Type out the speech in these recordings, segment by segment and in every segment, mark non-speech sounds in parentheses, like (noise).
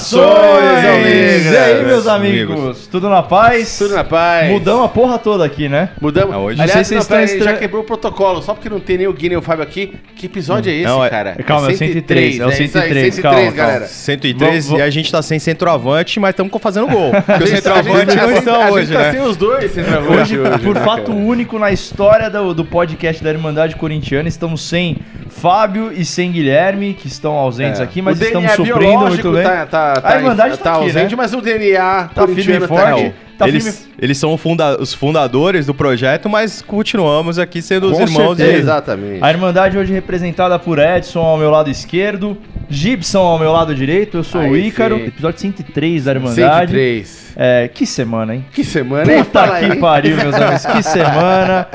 Saudações, E aí, meus amigos? amigos? Tudo na paz? Tudo na paz. Mudamos a porra toda aqui, né? Mudamos. Ah, hoje- Aliás, Não sei se não, vocês estão já quebrou o protocolo, só porque não tem nem o Gui nem o Fábio aqui. Que episódio é esse, Não, é- cara? calma, é o 103, é o né? Isso aí, 103, 103, calma, calma. galera. 103 Vou- vou- e a gente tá sem centroavante, mas estamos fazendo gol. (laughs) Porque gente- centroavantes a gente- não estão a hoje, gente tá né? sem os dois centroavantes Hoje, por né, fato cara? único na história do, do podcast da Irmandade Corintiana, estamos sem Fábio e sem Guilherme, que estão ausentes É. aqui, mas o estamos DNA suprindo muito bem. Tá, tá, A tá, Irmandade tá tá aqui, ausente, né? mas o DNA Tá firme e corintiano forte. tá. Tá eles, firme- eles são funda- os fundadores do projeto, mas continuamos aqui sendo os Com irmãos certeza. e Exatamente. A Irmandade hoje representada por Edson ao meu lado esquerdo, Gibson ao meu lado direito, eu sou o Aí Ícaro, sim. episódio 103 da Irmandade. 103. É, que semana, hein? Que semana, hein? Puta que pariu, meus amigos, que (laughs) semana.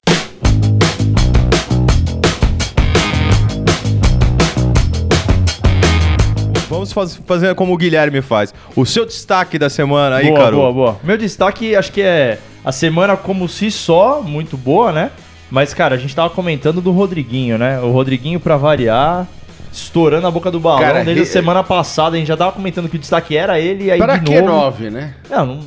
Vamos faz- fazer como o Guilherme faz. O seu destaque da semana aí, boa, Caro. boa, boa. Meu destaque, acho que é a semana como si só, muito boa, né? Mas, cara, a gente tava comentando do Rodriguinho, né? O Rodriguinho, pra variar, estourando a boca do balão Cara, desde a semana passada. A gente já tava comentando que o destaque era ele, e aí Para de que novo... nove, né? Não, não.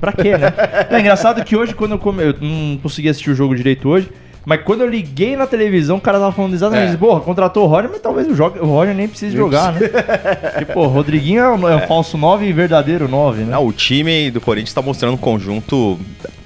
Pra quê, né? (laughs) é engraçado que hoje, quando eu, come... eu não consegui assistir o jogo direito hoje, mas quando eu liguei na televisão, o cara tava falando exatamente É. isso. Porra, contratou o Roger, mas talvez o, joga... o Roger nem precise jogar, né? Porque, (laughs) pô, o Rodriguinho é um, é um falso 9 e verdadeiro 9, né? Não, o time do Corinthians está mostrando um conjunto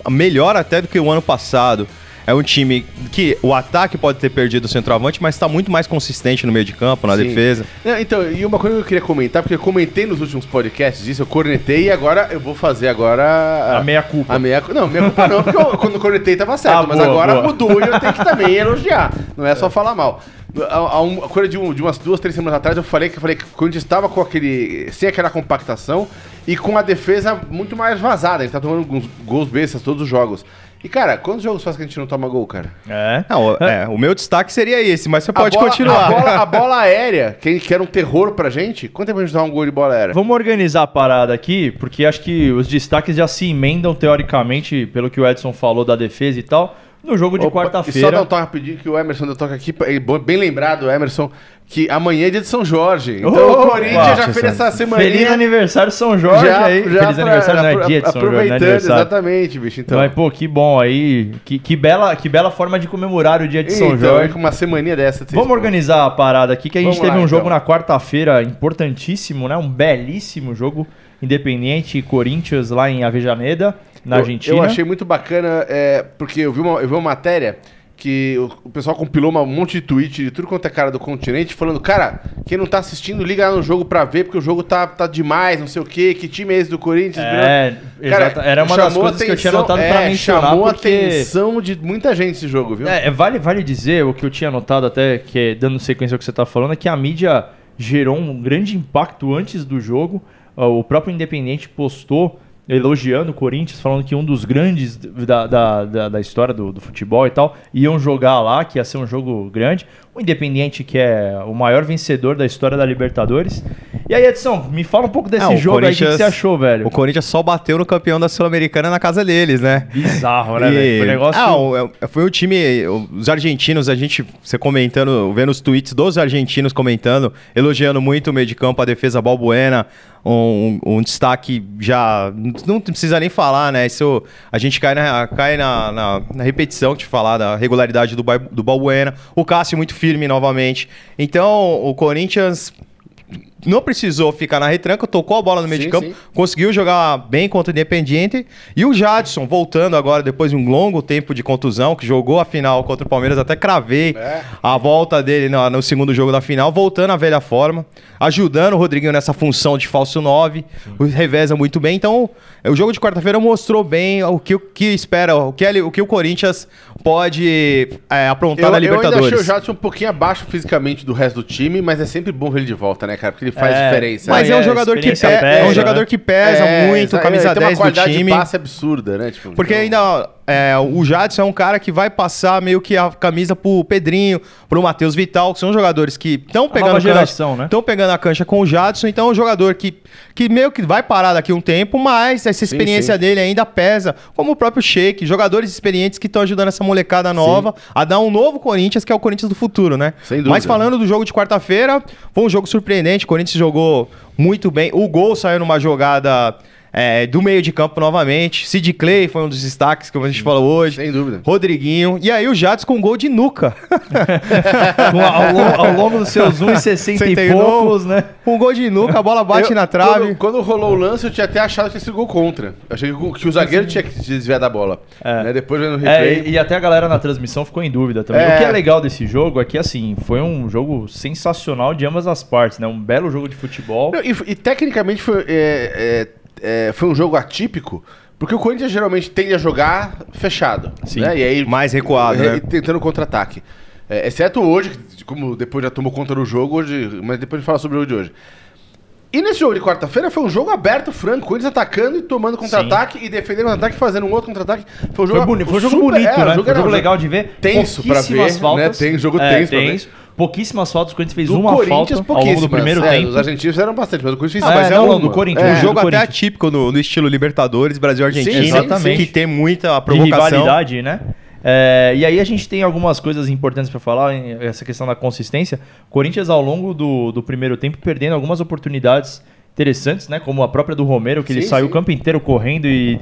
melhor até do que o ano passado. É um time que o ataque pode ter perdido o centroavante, mas está muito mais consistente no meio de campo, na Sim. defesa. Não, então, e uma coisa que eu queria comentar, porque eu comentei nos últimos podcasts isso, eu cornetei e agora eu vou fazer agora A meia culpa. A meia Não, meia culpa não, porque eu, quando eu cornetei tava certo, Ah, mas boa, agora boa. mudou e eu tenho que também (laughs) elogiar. Não é só falar mal. Há, há um, coisa de, um- de umas duas, três semanas atrás eu falei que eu falei que o Corinthians estava com aquele. sem aquela compactação e com a defesa muito mais vazada. A gente tá tomando alguns gols bestas todos os jogos. E, cara, quantos jogos faz que a gente não toma gol, cara? É. Não, é, o meu destaque seria esse, mas você pode a bola, continuar. A bola, a (laughs) bola aérea, que, que era um terror pra gente. Quanto tempo a gente dá um gol de bola aérea? Vamos organizar a parada aqui, porque acho que os destaques já se emendam teoricamente, pelo que o Edson falou da defesa e tal, no jogo de E só dar um quarta-feira. toque rapidinho que o Emerson deu toque aqui, é bem lembrado, Emerson, que amanhã é dia de São Jorge. Então Opa! o Corinthians já fez essa semana. Feliz aniversário São Jorge aí. Feliz aniversário, não é dia de São Jorge, não é Aproveitando, aniversário. exatamente, bicho. Então, Mas, pô, que bom aí. Que, que, bela, que bela forma de comemorar o dia de São então, é Jorge. com uma semaninha dessa. Vamos organizar a parada aqui, que a gente Vamos teve lá, um jogo então. na quarta-feira importantíssimo, né? Um belíssimo jogo Independiente e Corinthians lá em Avejaneda, na Eu- Argentina. Eu achei muito bacana, é, porque eu vi, uma, eu vi uma matéria que o, o pessoal compilou uma- um monte de tweet de tudo quanto é cara do continente, falando, cara, quem não tá assistindo, liga lá no jogo pra ver, porque o jogo tá, tá demais, não sei o quê, que time é esse do Corinthians? É, Cara, era uma das coisas que eu tinha atenção- anotado pra é, mencionar, Chamou a porque... atenção de muita gente esse jogo, viu? É, vale, vale dizer, o que eu tinha notado até, que é, dando sequência ao que você tá falando, é que a mídia gerou um grande impacto antes do jogo. Ah, O próprio Independente postou elogiando o Corinthians, falando que um dos grandes da, da, da, da história do, do futebol e tal, iam jogar lá, que ia ser um jogo grande. O Independiente, que é o maior vencedor da história da Libertadores. E aí, Edson, me fala um pouco desse jogo aí, o que você achou, velho? O Corinthians só bateu no campeão da Sul-Americana na casa deles, né? Bizarro, né, E- velho? Foi um negócio... Ah, o- é- foi o time, os argentinos, a gente, você comentando, vendo os tweets dos argentinos comentando, elogiando muito o meio de campo, a defesa Balbuena, um, um destaque já, não precisa nem falar, né? Isso, a gente cai na, cai na, na, na repetição de falar da regularidade do, do Balbuena, o Cássio muito firme novamente. Então, o Corinthians não precisou ficar na retranca, tocou a bola no meio Sim, de campo, sim. conseguiu jogar bem contra o Independiente. E o Jadson, voltando agora depois de um longo tempo de contusão, que jogou a final contra o Palmeiras, até cravei É. a volta dele no, no segundo jogo da final, voltando à velha forma, ajudando o Rodriguinho nessa função de falso 9, o reveza muito bem. Então, o jogo de quarta-feira mostrou bem o que, o que espera, o que, ele- o que o Corinthians pode é, aprontar Eu, na eu ainda achei o Libertadores. Jadson um pouquinho abaixo fisicamente do resto do time, mas é sempre bom ver ele de volta, né, cara? Porque ele faz É, diferença. Mas Aí é um a jogador que experiência pesa, é um jogador né? que pesa É, muito, camisa ele tem uma 10 do qualidade time. de passe absurda, né? Tipo, Porque então- ainda é, o Jadson é um cara que vai passar meio que a camisa pro Pedrinho, pro Matheus Vital, que são jogadores que estão pegando cancha, geração, né? estão pegando a cancha com o Jadson, então é um jogador que, que meio que vai parar daqui um tempo, mas essa experiência sim. dele ainda pesa, como o próprio Sheik, jogadores experientes que estão ajudando essa molecada nova a dar um novo Corinthians, que é o Corinthians do futuro, né? Sem dúvida. Mas falando do jogo de quarta-feira, foi um jogo surpreendente, o Corinthians jogou muito bem, o gol saiu numa jogada é, do meio de campo novamente, Sid Clay foi um dos destaques, como a gente falou hoje. Sem dúvida. Rodriguinho. E aí o Jadson com um gol de nuca. (laughs) Com- ao, longo, ao longo dos seus (laughs) 1,60 e 69, poucos, né? Um gol de nuca, a bola bate Eu- na trave. Quando, quando rolou o lance, eu tinha até achado que tinha sido gol contra. Eu achei que, o- que o zagueiro tinha que desviar da bola. É. Né? Depois vendo o É, replay. e, e até a galera na transmissão ficou em dúvida também. É. O que é legal desse jogo é que, assim, foi um jogo sensacional de ambas as partes, né? Um belo jogo de futebol. Não, e, e tecnicamente foi, é, foi um jogo atípico, porque o Corinthians geralmente tende a jogar fechado. Sim. Né? E aí, Mais recuado, é, né? Tentando contra-ataque. É, exceto hoje, como depois já tomou conta do jogo, hoje, mas depois a gente fala sobre o jogo de hoje. E nesse jogo de quarta-feira foi um jogo aberto, franco, Corinthians atacando e tomando contra-ataque e defendendo contra-ataque, fazendo um outro contra-ataque. Foi um jogo, Foi, boni- foi um jogo super- bonito, é, né? o Foi um jogo legal de ver. tenso pra ver, faltas. né? Tem jogo É, tenso pra ver. Pouquíssimas faltas, o Corinthians fez Do uma falta Corinthians, ao longo do primeiro é, tempo. Os argentinos fizeram bastante, mas o Corinthians Ah, fez é, não, uma. do Corinthians, um É, jogo até Corinthians. atípico no, no estilo Libertadores, Brasil-Argentina. Exatamente. Que tem muita de provocação. rivalidade, né? É, e aí a gente tem algumas coisas importantes para falar, essa questão da consistência. Corinthians ao longo do, do primeiro tempo perdendo algumas oportunidades interessantes, né? Como a própria do Romero, que ele Sim, saiu sim. o campo inteiro correndo e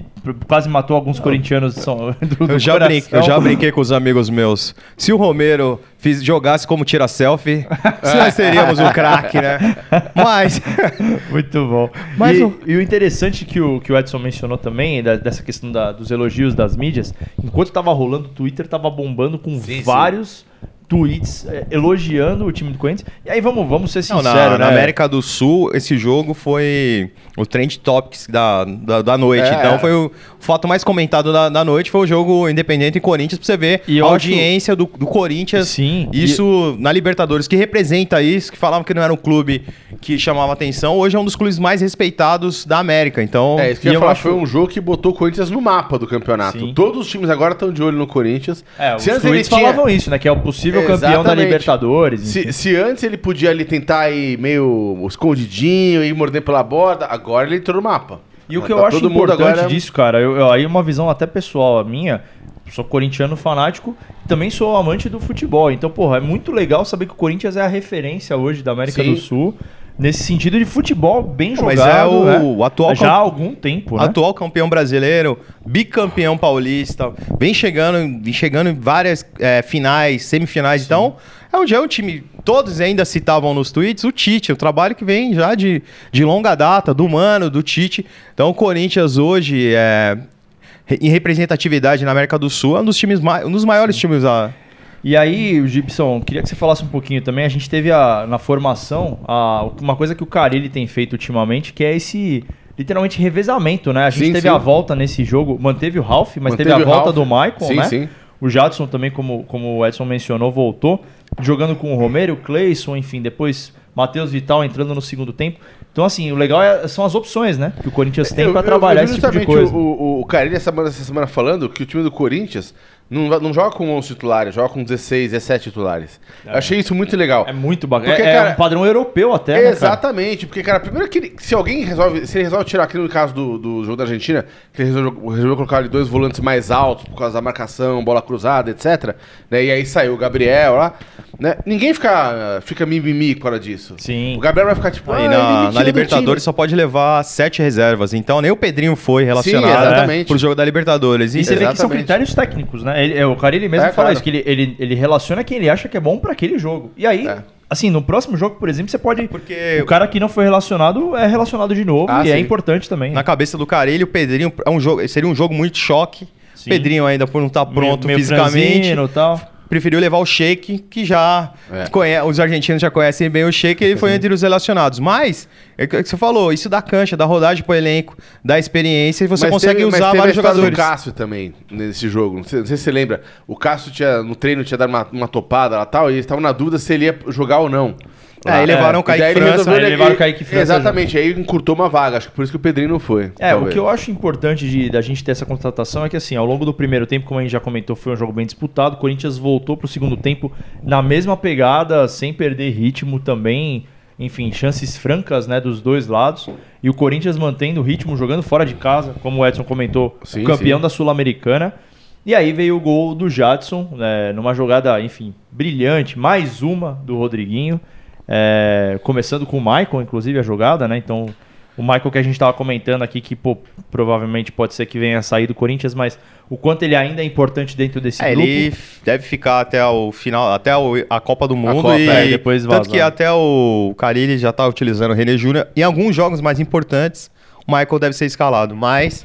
quase matou alguns corintianos de São- (laughs) do, do Eu já, brinquei, eu já brinquei com os amigos meus. Se o Romero fiz, jogasse como tira selfie, (laughs) nós teríamos um craque, né? Mas. (laughs) Muito bom. Mas e, o- e o interessante que o, que o Edson mencionou também, da- dessa questão da- dos elogios das mídias, enquanto tava rolando, o Twitter tava bombando com Sim, vários tweets eh, elogiando o time do Corinthians. E aí vamos, vamos ser Não, sinceros, na, né? na América do Sul, esse jogo foi o trend topics da, da, da noite. É. Então foi o fato mais comentado da, da noite foi o jogo Independente em Corinthians, pra você ver E a eu acho- audiência do, do Corinthians. Sim, Isso na Libertadores, que representa isso, que falavam que não era um clube que chamava atenção, hoje é um dos clubes mais respeitados da América. Então, É, isso que eu E ia falar, acho- foi um jogo que botou o Corinthians no mapa do campeonato. Sim. Todos os times agora estão de olho no Corinthians. É, os Se antes ele tweets tinha- falavam isso, né? Que é o possível campeão da Exatamente. Libertadores. enfim. Se, se antes ele podia ali tentar ir meio escondidinho, ir morder pela borda, agora ele entrou no mapa. E o Tá que eu acho importante agora- disso, cara, eu, eu- aí uma visão até pessoal a minha, sou corintiano fanático, também sou amante do futebol. Então, porra, é muito legal saber que o Corinthians é a referência hoje da América Sim. do Sul, nesse sentido de futebol bem Mas jogado. é o- né? o atual Já há algum tempo, né? Atual campeão brasileiro, bicampeão paulista, vem chegando, vem chegando em várias é, finais, semifinais. Então, é um, já é um time. Todos ainda citavam nos tweets o Tite, o trabalho que vem já de, de longa data, do Mano, do Tite. Então, o Corinthians hoje, é, em representatividade na América do Sul, é um dos, times um dos maiores times a. E aí, Gibson, queria que você falasse um pouquinho também. A gente teve a, na formação a- uma coisa que o Carilli tem feito ultimamente, que é esse literalmente revezamento, né? A gente Sim, teve sim. a volta nesse jogo, manteve o Ralph, mas Manteve teve a volta Ralph. do Michael, Sim, né? sim. O Jadson também, como, como o Edson mencionou, voltou, jogando com o Romero, o Cleison, enfim, depois Matheus Vital entrando no segundo tempo. Então, assim, o legal é- são as opções, né? Que o Corinthians tem Eu- eu- trabalhar eu vi esse tipo de justamente coisa. O, o, o Carilli essa semana, essa semana falando que o time do Corinthians não, não joga com 11 titulares, joga com 16, 17 titulares. Eu achei isso muito legal. É muito bacana. Porque, É, é cara, um padrão europeu até, né, cara? Exatamente, porque, cara, primeiro que ele- se alguém resolve, se ele resolve tirar aqui no caso do, do jogo da Argentina, que ele resolveu, resolveu colocar ali dois volantes mais altos por causa da marcação, bola cruzada, etc. Né, e aí saiu o Gabriel lá, né? Ninguém fica, fica mimimi por causa disso. Sim. O Gabriel vai ficar tipo, Aí ah, na, na do Libertadores só pode levar sete reservas. Então nem o Pedrinho foi relacionado exatamente. pro jogo da Libertadores. E você vê que são Exatamente. critérios técnicos, né? Ele, é, o Carilli mesmo É, fala claro. isso, que ele, ele, ele relaciona quem ele acha que é bom pra aquele jogo. E aí, É. assim, no próximo jogo, por exemplo, você pode... Porque O cara que não foi relacionado é relacionado de novo Ah, e é sim. importante também. Na cabeça do Carilho, o Pedrinho é um jogo, seria um jogo muito choque. Sim. Pedrinho ainda por não estar pronto Meio- meio fisicamente. franzino e tal. Preferiu levar o Sheik, que já É. os argentinos já conhecem bem o Sheik, ele foi entre os relacionados. Mas, é o que você falou, isso dá cancha, dá rodagem pro elenco, dá experiência e você Mas consegue teve- mas usar teve vários jogadores. do Cássio também, nesse jogo. Não sei, não sei se você lembra. O Cássio tinha, no treino tinha dado uma, uma topada lá e tal, e eles estavam na dúvida se ele ia jogar ou não. É, aí levaram o E Kaique França. resolveu- aí levaram o Kaique França Exatamente, aí encurtou uma vaga. Acho que por isso que o Pedrinho não foi. É, talvez. o que eu acho importante de, da gente ter essa contratação é que, assim, ao longo do primeiro tempo, como a gente já comentou, foi um jogo bem disputado. O Corinthians voltou pro segundo tempo na mesma pegada, sem perder ritmo também. Enfim, chances francas, né, dos dois lados. E o Corinthians mantendo o ritmo, jogando fora de casa, como o Edson comentou, Sim, campeão sim. da Sul-Americana. E aí veio o gol do Jadson, né, numa jogada, enfim, brilhante. Mais uma do Rodriguinho. É, começando com o Michael, inclusive, a jogada, né? Então, o Michael que a gente estava comentando aqui, que pô, provavelmente pode ser que venha a sair do Corinthians, mas o quanto ele ainda é importante dentro desse É, grupo. ele deve ficar até o final, até a Copa do Mundo Copa, e é, depois tanto vazar. que até o Carilli já tá utilizando o René Júnior em alguns jogos mais importantes. O Michael deve ser escalado, mas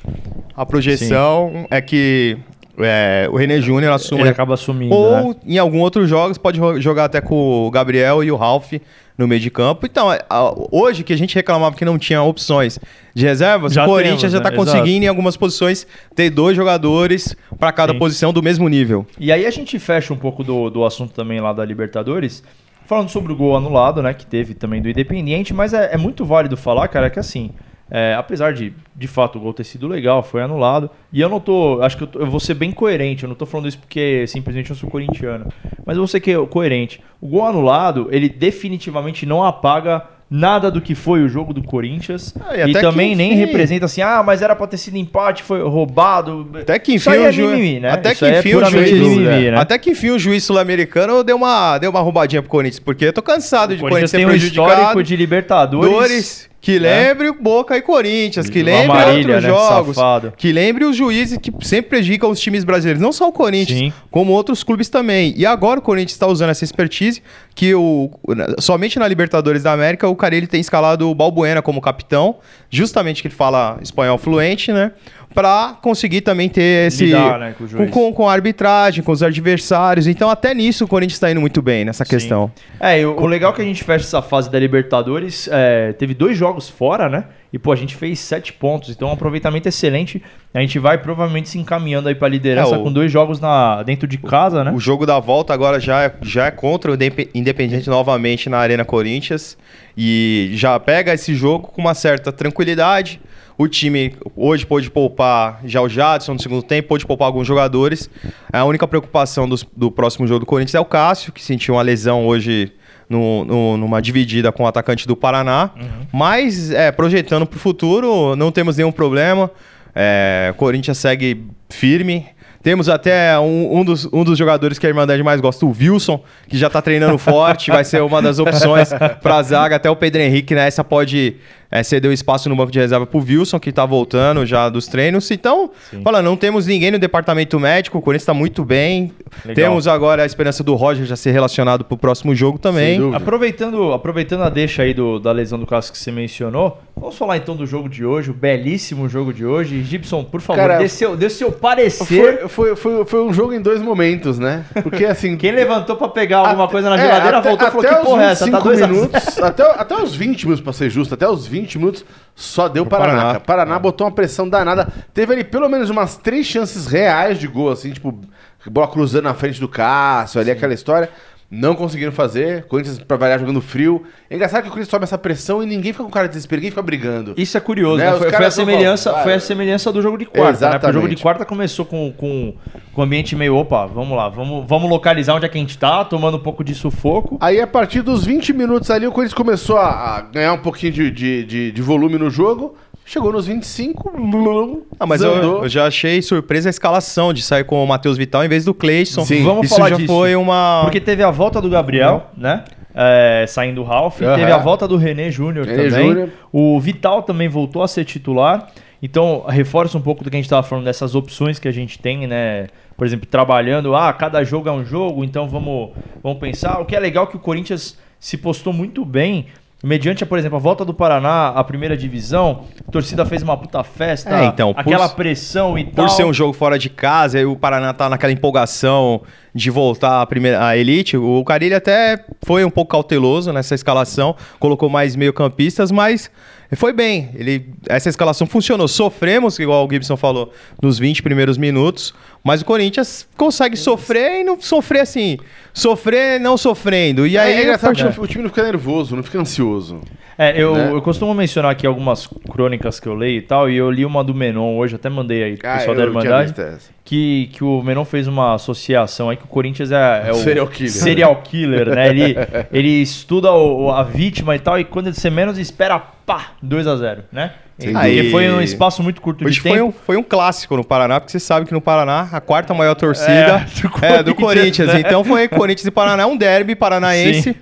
a projeção é que é, o René Júnior assuma Ele acaba assumindo, ou né? em algum outro jogos pode ro- jogar até com o Gabriel e o Ralph no meio de campo. Então, a- hoje que a gente reclamava que não tinha opções de reservas, o Corinthians temos, já né? está conseguindo em algumas posições ter dois jogadores para cada Sim. posição do mesmo nível. E aí a gente fecha um pouco do, do assunto também lá da Libertadores, falando sobre o gol anulado, né, que teve também do Independiente, mas é, é muito válido falar, cara, que assim, é, apesar de, de fato, o gol ter sido legal, foi anulado, e eu não tô, acho que eu, tô- eu vou ser bem coerente, eu não tô falando isso porque simplesmente eu sou corintiano, mas eu vou ser que- coerente. O gol anulado, ele definitivamente não apaga nada do que foi o jogo do Corinthians, Ah, e e, também nem representa assim, ah, mas era pra ter sido empate, foi roubado. Até que enfim o é juiz, né? até que é enfim o juiz, mimimi, né? até que enfim o juiz sul-americano deu uma deu uma roubadinha pro Corinthians, porque eu tô cansado O de Corinthians Corinthians tem um prejudicado. histórico de Libertadores. Dores, que lembre o Boca e Corinthians, que lembre outros né? jogos, Safado. que lembre os juízes que sempre prejudicam os times brasileiros, não só o Corinthians, Sim. como outros clubes também. E agora o Corinthians está usando essa expertise que o somente na Libertadores da América o Carelli tem escalado o Balbuena como capitão, justamente que ele fala espanhol fluente, né? Pra conseguir também ter esse. Lidar, né, com o com, juiz. com, com a arbitragem, com os adversários. Então, até nisso o Corinthians está indo muito bem nessa questão. É, e o, o legal é que a gente fecha essa fase da Libertadores, é, teve dois jogos fora, né? E, pô, a gente fez sete pontos, então um aproveitamento excelente. A gente vai provavelmente se encaminhando aí pra liderança É, o- com dois jogos na, dentro de casa, né? O jogo da volta agora já é, já é contra o Indep- Independiente novamente na Arena Corinthians. E já pega esse jogo com uma certa tranquilidade. O time hoje pôde poupar já o Jadson no segundo tempo, pôde poupar alguns jogadores. A única preocupação dos- do próximo jogo do Corinthians é o Cássio, que sentiu uma lesão hoje no- no- numa dividida com o atacante do Paraná. Mas é, projetando para o futuro, não temos nenhum problema. É, Corinthians segue firme. Temos até um, um dos, um dos jogadores que a Irmandade mais gosta, o Wilson, que já tá treinando forte, vai ser uma das opções (laughs) para a zaga. Até o Pedro Henrique nessa pode é, ceder o espaço no banco de reserva pro Wilson, que tá voltando já dos treinos. Então, fala, não temos ninguém no departamento médico, o Corinthians está muito bem. Legal. Temos agora a esperança do Roger já ser relacionado pro próximo jogo também. Aproveitando, aproveitando a deixa aí do- da lesão do Cássio que você mencionou, vamos falar então do jogo de hoje, o belíssimo jogo de hoje. Gibson, por favor, Cara, dê, seu, dê seu parecer. Foi, foi, foi, foi um jogo em dois momentos, né? Porque assim. (laughs) Quem levantou pra pegar alguma Até- coisa na é, geladeira até- voltou e falou que porra é essa? Tá 25 dois a minutos, (laughs) até, até os 20 minutos, pra ser justo, até os 20 minutos só deu Paraná. Paraná. cara. Paraná botou uma pressão danada. Teve ali pelo menos umas três chances reais de gol, assim, tipo, bola cruzando na frente do Cássio, ali aquela história. Não conseguiram fazer. Corinthians, pra variar, jogando frio. É engraçado que o Corinthians sobe essa pressão e ninguém fica com cara de desespero, ninguém fica brigando. Isso é curioso, Né, né? Foi, foi a semelhança, foi a semelhança do jogo de quarta, né? Porque o jogo de quarta começou com, com, com o ambiente meio, opa, vamos lá, vamos, vamos localizar onde é que a gente tá, tomando um pouco de sufoco. Aí, a partir dos 20 minutos ali, o Corinthians começou a, a ganhar um pouquinho de, de, de, de volume no jogo. Chegou nos 25. blum, Ah, mas eu, eu já achei surpresa a escalação de sair com o Matheus Vital em vez do Cleison. Sim. Vamos Isso falar já disso. foi uma. Porque teve a volta do Gabriel, né? É, saindo o Ralf, Aham. teve a volta do René Júnior também. Júnior. O Vital também voltou a ser titular. Então, reforça um pouco do que a gente estava falando dessas opções que a gente tem, né? Por exemplo, trabalhando, ah, cada jogo é um jogo, então vamos, vamos pensar. O que é legal é que o Corinthians se postou muito bem. Mediante, por exemplo, a volta do Paraná à primeira divisão, a torcida fez uma puta festa, É, então, por- aquela pressão e tal. Por ser um jogo fora de casa, e o Paraná tá naquela empolgação de voltar à primeira à elite, o Carilli até foi um pouco cauteloso nessa escalação, colocou mais meio-campistas, mas foi bem. Ele, essa escalação funcionou. Sofremos, igual o Gibson falou, nos 20 primeiros minutos, mas o Corinthians consegue sofrer e não sofrer assim. Sofrer não sofrendo. E aí, é, é o time não fica nervoso, não fica ansioso. É, eu, Né? eu costumo mencionar aqui algumas crônicas que eu leio e tal, e eu li uma do Menon hoje, até mandei aí pro Ah, pessoal da Irmandade. Que, que o Menon fez uma associação aí que o Corinthians é, é o Serial killer. serial killer, né? Ele, (laughs) ele estuda o- a vítima e tal, e quando você menos espera, pá, 2 a 0 né? Aí- foi um espaço muito curto Hoje de tempo. foi um, foi um clássico no Paraná, porque você sabe que no Paraná a quarta maior torcida É, é do do, Corinthians, Corinthians. né? Então foi Corinthians e Paraná, um derby paranaense. Sim.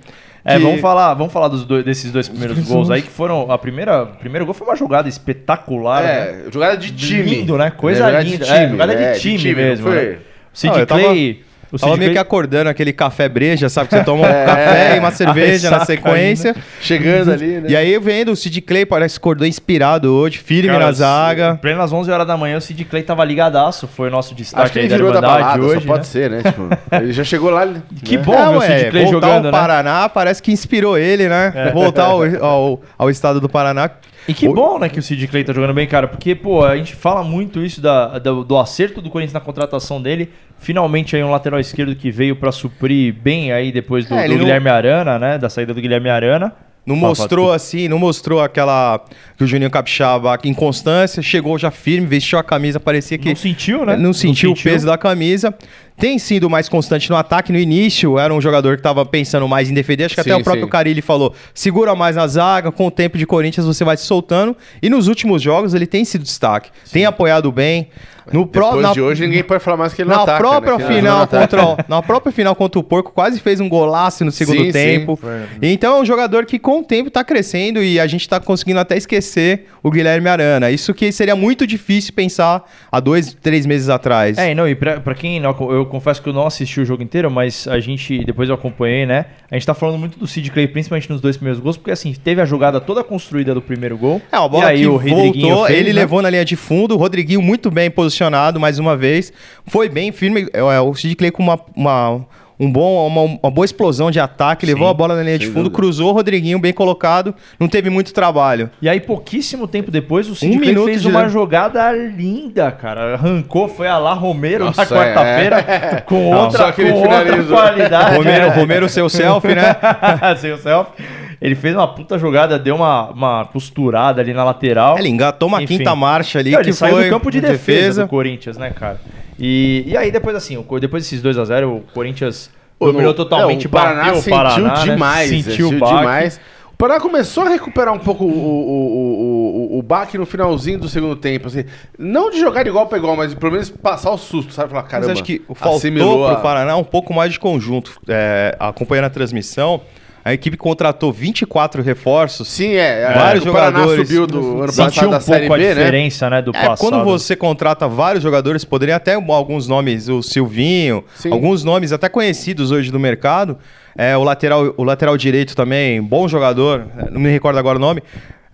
É, que- vamos falar, vamos falar dos dois- desses dois primeiros gols aí, que foram. A primeira, o primeiro gol foi uma jogada espetacular. né? É, jogada de time. Lindo, né? Coisa jogada linda. De É, time, jogada de é, time mesmo, né? foi? O Sid eu tava- Clay. O Tava meio que acordando aquele café breja, sabe? Que você toma um (laughs) É, café é. e uma (laughs) cerveja na saca sequência. Chegando ali, né? E aí vendo o Sid Clay, parece que acordou inspirado hoje, firme Cara, na zaga. Plenas 11 horas da manhã, o Sid Clay tava ligadaço. Foi o nosso destaque Acho que ele da virou da Irmandade balada, hoje. só pode né? ser, né? Tipo, ele já chegou lá. né? Que bom Não, ver o Sid é, Clay voltar jogando, ao né? Paraná parece que inspirou ele, né? É. Voltar ao, (laughs) ao, ao estado do Paraná. E que O- bom, né, que o Sid Clay tá jogando bem, cara. Porque, pô, a gente fala muito isso da, da- do acerto do Corinthians na contratação dele. Finalmente aí um lateral esquerdo que veio pra suprir bem aí depois do, É, do ele não- Guilherme Arana, né? Da saída do Guilherme Arana. Não mostrou assim, não mostrou aquela que o Juninho Capixaba em constância, chegou já firme, vestiu a camisa, parecia que Não sentiu, né? não sentiu o peso da camisa. Tem sido mais constante no ataque. No início, era um jogador que estava pensando mais em defender. Acho que até Sim, o próprio sim. Carilli falou: segura mais na zaga, com o tempo de Corinthians você vai se soltando. E nos últimos jogos ele tem sido destaque. Tem apoiado bem. No Depois na- de hoje, ninguém pode falar mais que ele não na ataca, própria né? Final não contra o, na própria final contra o Porco quase fez um golaço no segundo Sim, sim. tempo. Então é um jogador que com o tempo tá crescendo e a gente tá conseguindo até esquecer o Guilherme Arana. Isso que seria muito difícil pensar há dois, três meses atrás. É, e não, e pra, pra quem não, eu confesso que eu não assisti o jogo inteiro, mas a gente, depois eu acompanhei, né? A gente tá falando muito do Sid Clay, principalmente nos dois primeiros gols, porque assim, teve a jogada toda construída do primeiro gol. É, a e bola aí que o Rodriguinho voltou, fez, ele né? levou na linha de fundo, o Rodriguinho muito bem posicionado mais uma vez, foi bem firme, é, é, o Sid Clay com uma, uma, um bom, uma, uma boa explosão de ataque, Sim, levou a bola na linha de fundo, dúvida. cruzou o Rodriguinho bem colocado, não teve muito trabalho. E aí, pouquíssimo tempo depois, o Sid Um minuto fez de- uma jogada linda, cara. Arrancou, foi a lá Romero Nossa, na quarta-feira, (laughs) com Não, outra, com outra qualidade. Romero, Romero seu selfie, né? (laughs) Sem o selfie. Ele fez uma puta jogada, deu uma, uma costurada ali na lateral. Ele engatou uma Enfim. quinta marcha ali Não, que ele saiu foi do campo de de defesa, do Corinthians, né, cara? E, e aí depois assim, o depois desses 2 a 0 o Corinthians dominou no- totalmente, é, o Paraná bateu o sentiu Paraná, né? demais, sentiu sentiu o baque. demais. O Paraná começou a recuperar um pouco o, o, o, o, o baque no finalzinho do segundo tempo. Assim, não de jogar de igual para igual, mas de pelo menos passar o susto, sabe? Falar, Mas caramba, acho que faltou para a- o Paraná um pouco mais de conjunto. É, acompanhando a transmissão, a equipe contratou 24 reforços. Sim, é. Vários o Paraná jogadores subiu do ano passado um da pouco Série a B, né? diferença, né, do É, passado. quando você contrata vários jogadores, poderia até alguns nomes, o Silvinho, Sim. alguns nomes até conhecidos hoje do mercado. É, o, lateral, o lateral direito também, bom jogador, é, não me recordo agora o nome.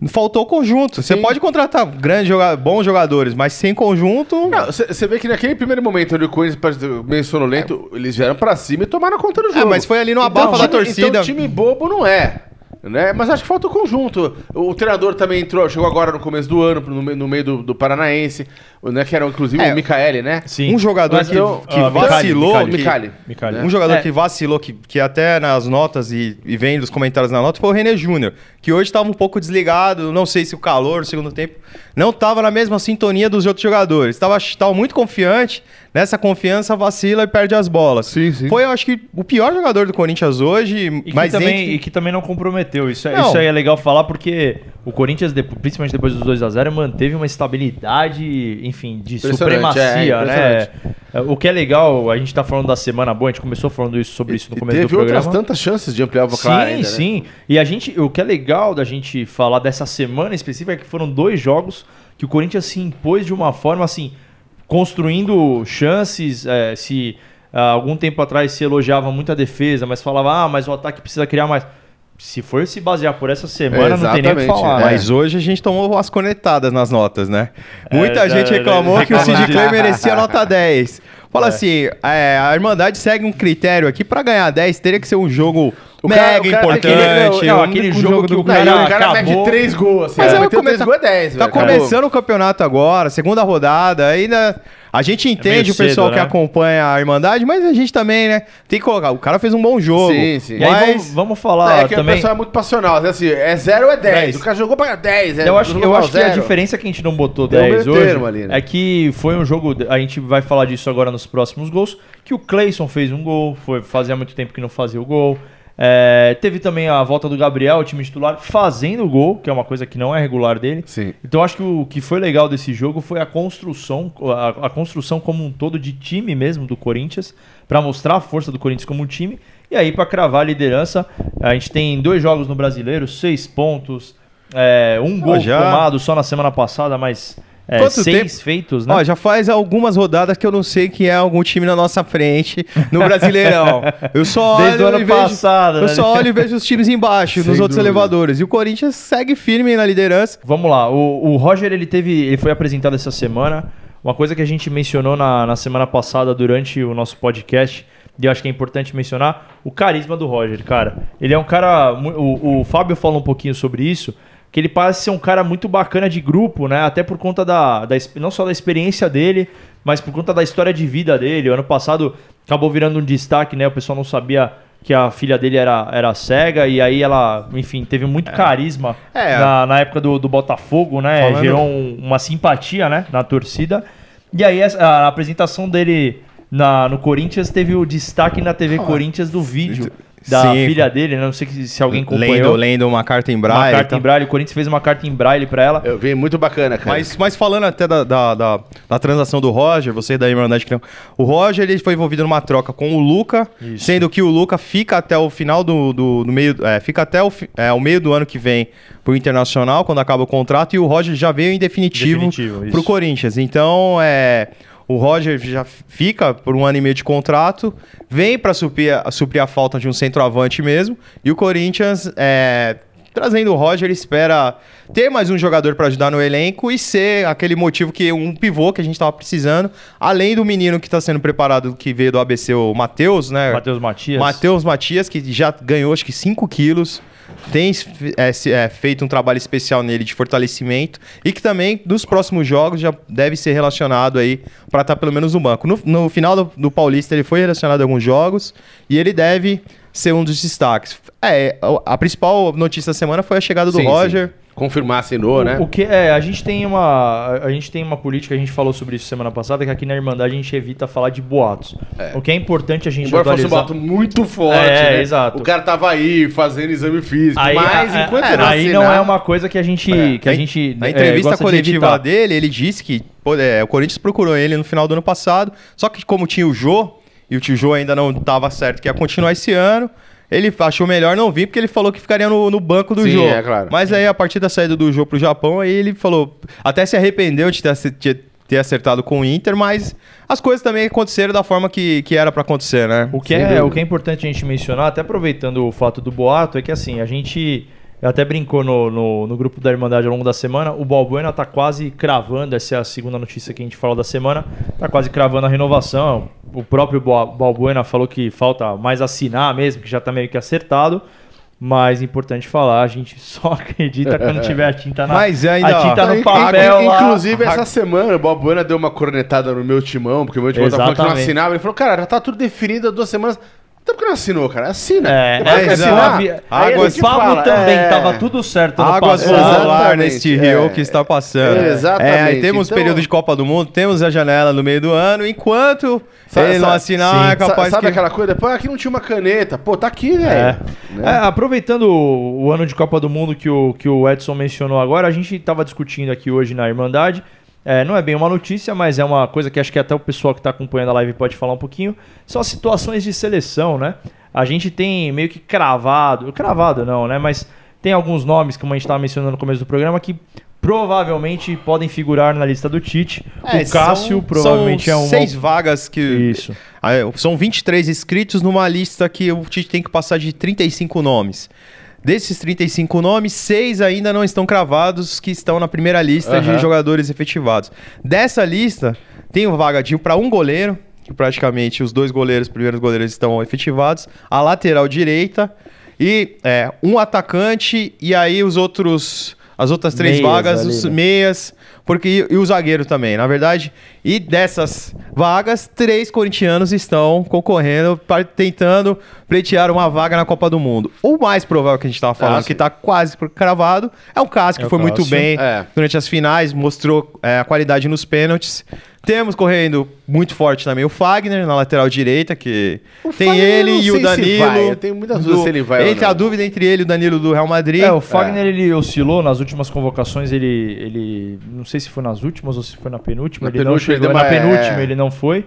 Faltou conjunto. Você pode contratar grandes joga bons jogadores, mas sem conjunto. Você vê que naquele primeiro momento onde o Corinthians pareceu meio sonolento, eles vieram pra cima e tomaram conta do É, jogo. mas foi ali no abafa da time- torcida. Então time bobo não é. Né? Mas acho que falta o conjunto. O treinador também entrou, chegou agora no começo do ano, no, no meio do, do Paranaense, né? Que era inclusive É. o Micaele, né? Sim. Um jogador Mas que, que Micali, vacilou. Micali. Micali. Um jogador É. que vacilou, que, que até nas notas e, e vendo os comentários na nota, foi o René Júnior, que hoje estava um pouco desligado, não sei se o calor, no segundo tempo, não estava na mesma sintonia dos outros jogadores. Estava estava muito confiante, nessa confiança vacila e perde as bolas. Sim, sim. Foi, eu acho que, o pior jogador do Corinthians hoje, E que, mas também, entre- e que também não comprometeu. Isso, é- Não. isso aí é legal falar porque o Corinthians, principalmente depois dos 2 a 0 manteve uma estabilidade, enfim, de supremacia, é, né? É, O que é legal, a gente tá falando da semana boa, a gente começou falando isso, sobre isso no começo do teve programa. outras tantas chances de ampliar o Sim, placar ainda, né? sim. E a gente, o que é legal da gente falar dessa semana específica é que foram dois jogos que o Corinthians se impôs de uma forma assim, construindo chances. é, se ah, algum tempo atrás se elogiava muito a defesa, mas falava, ah, mas o ataque precisa criar mais. Se for se basear por essa semana, não tem nem o que falar. é. né? Mas hoje a gente tomou as conectadas nas notas, né? Muita É, gente já- reclamou que o Sid. Clay merecia nota 10. Fala assim, é, a Irmandade segue um critério aqui pra ganhar 10, teria que ser um jogo O cara- mega o cara- importante. aquele- não, um aquele jogo que o Não, cara e o cara acabou. mete três gols, assim. Mas é, come- três gols é 10, Tá velho. começando o campeonato agora, segunda rodada, ainda. A gente entende meio o pessoal cedo, que né? acompanha a Irmandade, mas a gente também, né? Tem que colocar. O cara fez um bom jogo. Sim, sim. E aí Mas vamos, vamos falar É que o também. pessoal é muito passional. Assim, é 0 ou é 10. 10. O cara jogou pra 10. É, Eu acho, eu acho que a zero. diferença é que a gente não botou Deu um 10 meio hoje termo ali, né? é que foi um jogo, a gente vai falar disso agora nos próximos gols, que o Cleison fez um gol, foi fazia muito tempo que não fazia o gol. É, teve também a volta do Gabriel, o time titular, fazendo o gol, que é uma coisa que não é regular dele. Sim. Então acho que o que foi legal desse jogo foi a construção, a, a construção como um todo de time mesmo do Corinthians, para mostrar a força do Corinthians como um time. E aí para cravar a liderança, a gente tem dois jogos no Brasileiro, seis pontos, é, um gol já- tomado só na semana passada, mas é, Quanto seis tempo? feitos, né? Ó, já faz algumas rodadas que eu não sei que é algum time na nossa frente no Brasileirão. (laughs) Eu só olho Desde o ano e vejo, passado, Eu né? só olho e vejo os times embaixo, (laughs) Sem nos outros dúvida. elevadores. E o Corinthians segue firme na liderança. Vamos lá, o, o Roger ele teve, ele foi apresentado essa semana. Uma coisa que a gente mencionou na, na semana passada durante o nosso podcast, e eu acho que é importante mencionar, o carisma do Roger, cara. Ele é um cara. O, o Fábio falou um pouquinho sobre isso, que ele parece ser um cara muito bacana de grupo, né? Até por conta da, da não só da experiência dele, mas por conta da história de vida dele. O ano passado acabou virando um destaque, né? O pessoal não sabia que a filha dele era, era cega, e aí ela, enfim, teve muito carisma É. na, na época do, do Botafogo, né? Falando- Gerou um- uma simpatia, né? Na torcida. E aí essa- a apresentação dele na, no Corinthians teve o destaque na TV Corinthians do vídeo da Sim. filha dele, né? Não sei se, alguém acompanhou. Lendo, lendo uma carta em uma braille. carta tá? em braille. O Corinthians fez uma carta em braille pra ela. Eu vi muito bacana, cara. Mas, mas falando até da, da, da, da transação do Roger, você da Irmandade que não. O Roger ele foi envolvido numa troca com o Luca, Isso. sendo que o Luca fica até o final do, do, do meio. É, fica até o, é, o meio do ano que vem pro Internacional, quando acaba o contrato, e o Roger já veio em definitivo, Definitivo, pro Corinthians. Então, é. O Roger já fica por um ano e meio de contrato, vem para suprir, a- suprir a falta de um centroavante mesmo, e o Corinthians é, trazendo o Roger, espera ter mais um jogador para ajudar no elenco e ser aquele motivo que um pivô que a gente estava precisando, além do menino que está sendo preparado, que veio do ABC, o Matheus, né? Matheus Matias. Matheus Matias, que já ganhou acho que 5 quilos, tem é, é, feito um trabalho especial nele de fortalecimento e que também, nos próximos jogos, já deve ser relacionado aí para estar pelo menos no banco. No, no final do, do Paulista, ele foi relacionado a alguns jogos e ele deve ser um dos destaques. É, a, a principal notícia da semana foi a chegada do Sim, Roger. sim. Confirmar, assinou, né? O, o que é, a gente tem uma a gente tem uma política, a gente falou sobre isso semana passada, que aqui na Irmandade a gente evita falar de boatos. O que é importante a gente Embora fosse um atualizar. boato muito forte, É, né? exato. O cara tava aí fazendo exame físico, Aí, mas a- enquanto é, não aí não assinar- é uma coisa que a gente É, que a na- gente Na é, entrevista gosta de coletiva evitar. dele, ele disse que pô, é, o Corinthians procurou ele no final do ano passado, só que como tinha o Jô, e o tio Jô ainda não estava certo que ia continuar esse ano, ele achou melhor não vir, porque ele falou que ficaria no, no banco do Sim, Jô. é claro. Mas aí, a partir da saída do Jô pro Japão, aí ele falou, até se arrependeu de ter, de ter acertado com o Inter, mas as coisas também aconteceram da forma que, que era para acontecer, né? O que, Sem é, dúvida. o que é importante a gente mencionar, até aproveitando o fato do boato, é que assim, a gente até brincou no, no, no grupo da Irmandade ao longo da semana, o Balbuena tá quase cravando, essa é a segunda notícia que a gente falou da semana, tá quase cravando a renovação. O próprio Ba- Balbuena falou que falta mais assinar mesmo, que já tá meio que acertado. Mas importante falar, a gente (laughs) só acredita quando tiver a tinta na Mas ainda, a tinta ó, no papel in- lá. Inclusive, essa semana, o Bob Buena deu uma cornetada no meu timão, porque o meu timão tava falando que não assinava. Ele falou, cara, já tá tudo definido há duas semanas. Então por que não assinou, cara? Assina. É, Depois é, assinar, Água- aí água- a gente o Pablo fala, também, é. tava tudo certo Águas vão rolar Exatamente, neste é. rio que está passando. Exatamente, É, aí temos então- período de Copa do Mundo, temos a janela no meio do ano, enquanto Sabe- ele não sabe- assinar, sim. é capaz Sa- Sabe que... aquela coisa? Pô, aqui não tinha uma caneta. Pô, tá aqui, É. velho. É, aproveitando o, o ano de Copa do Mundo que o, que o Edson mencionou agora, a gente estava discutindo aqui hoje na Irmandade. É, não é bem uma notícia, mas é uma coisa que acho que até o pessoal que está acompanhando a live pode falar um pouquinho. São as situações de seleção, né? A gente tem meio que cravado, cravado não, né? Mas tem alguns nomes, como a gente estava mencionando no começo do programa, que provavelmente podem figurar na lista do Tite. É, o Cássio são- provavelmente são é um. seis vagas que... Isso. Ah, é, São 23 inscritos numa lista que o Tite tem que passar de 35 nomes. Desses 35 nomes, seis ainda não estão cravados, que estão na primeira lista Aham. de jogadores efetivados. Dessa lista, tem vaga de para um goleiro, que praticamente os dois goleiros, primeiros goleiros estão efetivados, a lateral direita e é, um atacante e aí os outros as outras três Meias vagas, ali, os né? meias, porque e o zagueiro também, na verdade. E dessas vagas, três corintianos estão concorrendo, tentando pleitear uma vaga na Copa do Mundo. O mais provável que a gente estava falando, sim. que está quase cravado, é o Cássio, É que o foi muito Cássio. bem É. durante as finais, mostrou é, a qualidade nos pênaltis. Temos correndo muito forte também o Fagner na lateral direita, que O tem Fagner, ele não e o Danilo. vai, eu tenho muitas dúvidas se ele vai ou Entre não. a dúvida entre ele e o Danilo do Real Madrid. É, o Fagner ele oscilou nas últimas convocações, ele, ele não sei se foi nas últimas ou se foi na penúltima, Na ele não penúltima ele chegou, deu na penúltima é. ele não foi.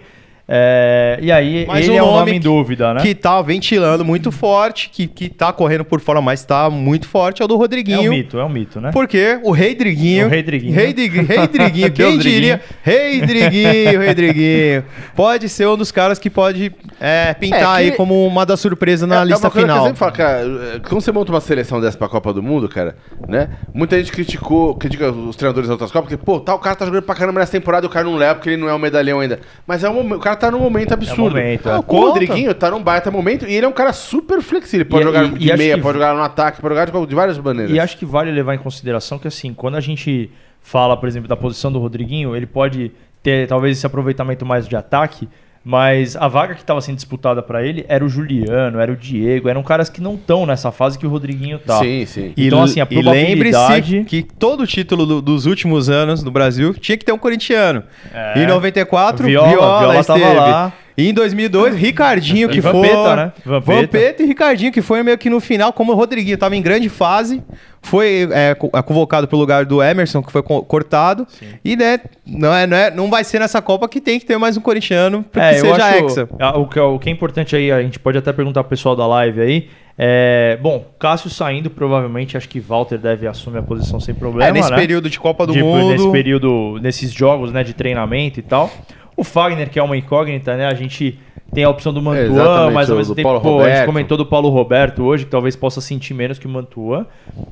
É, e aí Mas ele um é um nome nome em que- dúvida, né? que tá ventilando muito forte, que, que tá correndo por fora, mas tá muito forte, é o do é um Rodriguinho. mito, é um mito, né? Porque o Rei Driguinho. O Rei Driguinho. Rei, Drig- Rei (laughs) Driguinho. quem Deus diria? Rei Driguinho, Rei Driguinho. Pode ser um dos caras que pode é, pintar É, que- aí como uma das surpresas na É- é lista uma coisa que eu final. sempre falo, cara, é, quando você monta uma seleção dessa pra Copa do Mundo, cara, né? Muita gente criticou, critica os treinadores das outras Copas, porque, pô, tal cara tá jogando pra caramba nessa temporada e o cara não leva porque ele não é um medalhão ainda. Mas é um, o cara tá num momento absurdo. momento, é. o. Rodriguinho tá num baita momento e ele é um cara super flexível. Ele pode E- jogar e- de e meia, que- pode jogar no ataque, pode jogar de, de várias maneiras. E acho que vale levar em consideração que, assim, quando a gente fala, por exemplo, da posição do Rodriguinho, ele pode ter talvez esse aproveitamento mais de ataque, mas a vaga que estava sendo disputada para ele era o Juliano, era o Diego, eram caras que não estão nessa fase que o Rodriguinho tá. Sim, sim. E, Então, assim, a e lembre-se probabilidade- que todo título do- dos últimos anos no Brasil tinha que ter um corintiano. É. Em 94, Viola, Viola, Viola tava esteve. lá. E em 2002, Ricardinho, que E foi... Vampeta, né? Vampeta. Vampeta e Ricardinho, que foi meio que no final, como o Rodriguinho estava em grande fase, foi é, é, convocado pelo lugar do Emerson, que foi co- cortado. E, né, não, é, não, é, não vai ser nessa Copa que tem que ter mais um corintiano que É, eu seja acho, hexa. O que, é- o que é importante aí, a gente pode até perguntar pro pessoal da live aí. É, bom, Cássio saindo, provavelmente, acho que Walter deve assumir a posição sem problema. É, nesse né? período de Copa do Tipo, Mundo... Nesse período, nesses jogos né, de treinamento e tal. O Fagner, que é uma incógnita, né? A gente tem a opção do Mantuan, Exatamente, mas ao mesmo tempo, Paulo pô, a gente comentou do Paulo Roberto hoje, que talvez possa sentir menos que o Mantuan.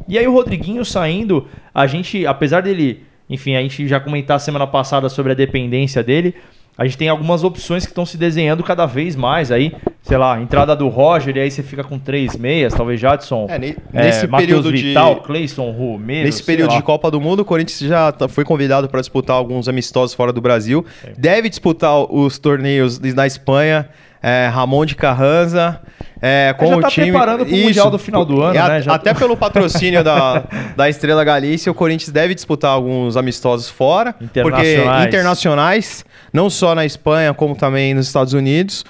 E aí o Rodriguinho saindo, a gente, apesar dele, enfim, a gente já comentar semana passada sobre a dependência dele, a gente tem algumas opções que estão se desenhando cada vez mais aí, sei lá, entrada do Roger, e aí você fica com três meias, talvez Jadson, É, ne- é, nesse Matheus período de- Vital, Cleison, Romero, Nesse período de Copa do Mundo, o Corinthians já tá- foi convidado para disputar alguns amistosos fora do Brasil. Deve disputar os torneios na Espanha. é, Ramon de Carranza. é, com já o tá time. preparando pro Mundial do final do ano, a- né? Já Até tá- pelo patrocínio da, (laughs) da Estrela Galícia, o Corinthians deve disputar alguns amistosos fora. Porque Internacionais. internacionais, não só na Espanha, como também nos Estados Unidos.